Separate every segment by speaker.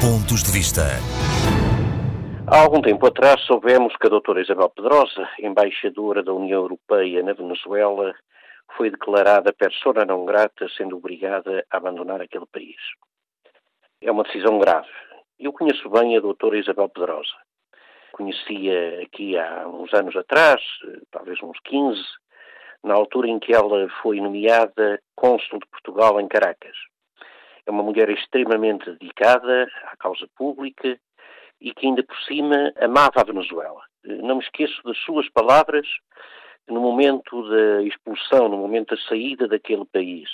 Speaker 1: Pontos de Vista.
Speaker 2: Há algum tempo atrás soubemos que a doutora Isabel Pedrosa, embaixadora da União Europeia na Venezuela, foi declarada persona não grata, sendo obrigada a abandonar aquele país. É uma decisão grave. Eu conheço bem a doutora Isabel Pedrosa. Conhecia aqui há uns anos atrás, talvez uns 15, na altura em que ela foi nomeada cônsul de Portugal em Caracas. É uma mulher extremamente dedicada à causa pública e que ainda por cima amava a Venezuela. Não me esqueço das suas palavras no momento da expulsão, no momento da saída daquele país.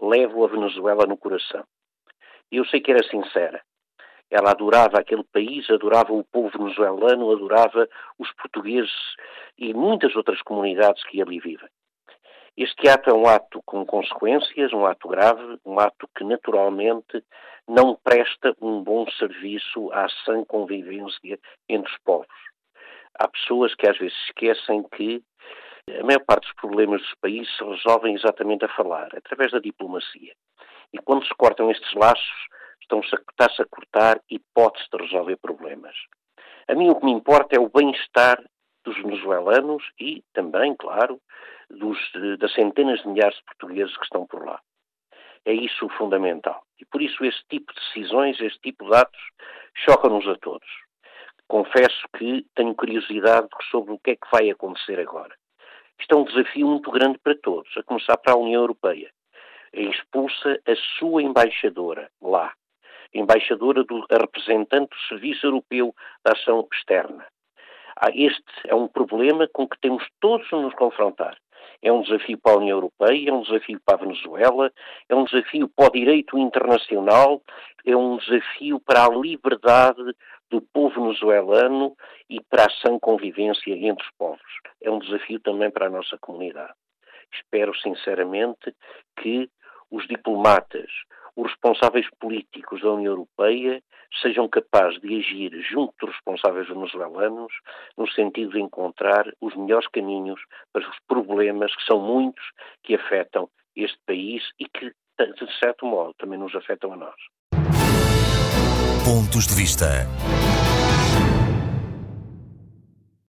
Speaker 2: Levo a Venezuela no coração. E eu sei que era sincera. Ela adorava aquele país, adorava o povo venezuelano, adorava os portugueses e muitas outras comunidades que ali vivem. Este ato é um ato com consequências, um ato grave, um ato que naturalmente não presta um bom serviço à sã convivência entre os povos. Há pessoas que às vezes esquecem que a maior parte dos problemas dos países se resolvem exatamente a falar, através da diplomacia. E quando se cortam estes laços, está-se a cortar hipóteses de resolver problemas. A mim o que me importa é o bem-estar dos venezuelanos e também, claro, dos, das centenas de milhares de portugueses que estão por lá. É isso o fundamental. E por isso este tipo de decisões, este tipo de atos, chocam-nos a todos. Confesso que tenho curiosidade sobre o que é que vai acontecer agora. Isto é um desafio muito grande para todos, a começar para a União Europeia. É expulsa a sua embaixadora lá, embaixadora do a representante do Serviço Europeu da Ação Externa. Ah, este é um problema com que temos todos a nos confrontar. É um desafio para a União Europeia, é um desafio para a Venezuela, é um desafio para o direito internacional, é um desafio para a liberdade do povo venezuelano e para a sã convivência entre os povos. É um desafio também para a nossa comunidade. Espero sinceramente que os diplomatas, os responsáveis políticos da União Europeia sejam capazes de agir junto dos responsáveis venezuelanos no sentido de encontrar os melhores caminhos para os problemas que são muitos que afetam este país e que, de certo modo, também nos afetam a nós.
Speaker 1: Pontos de vista.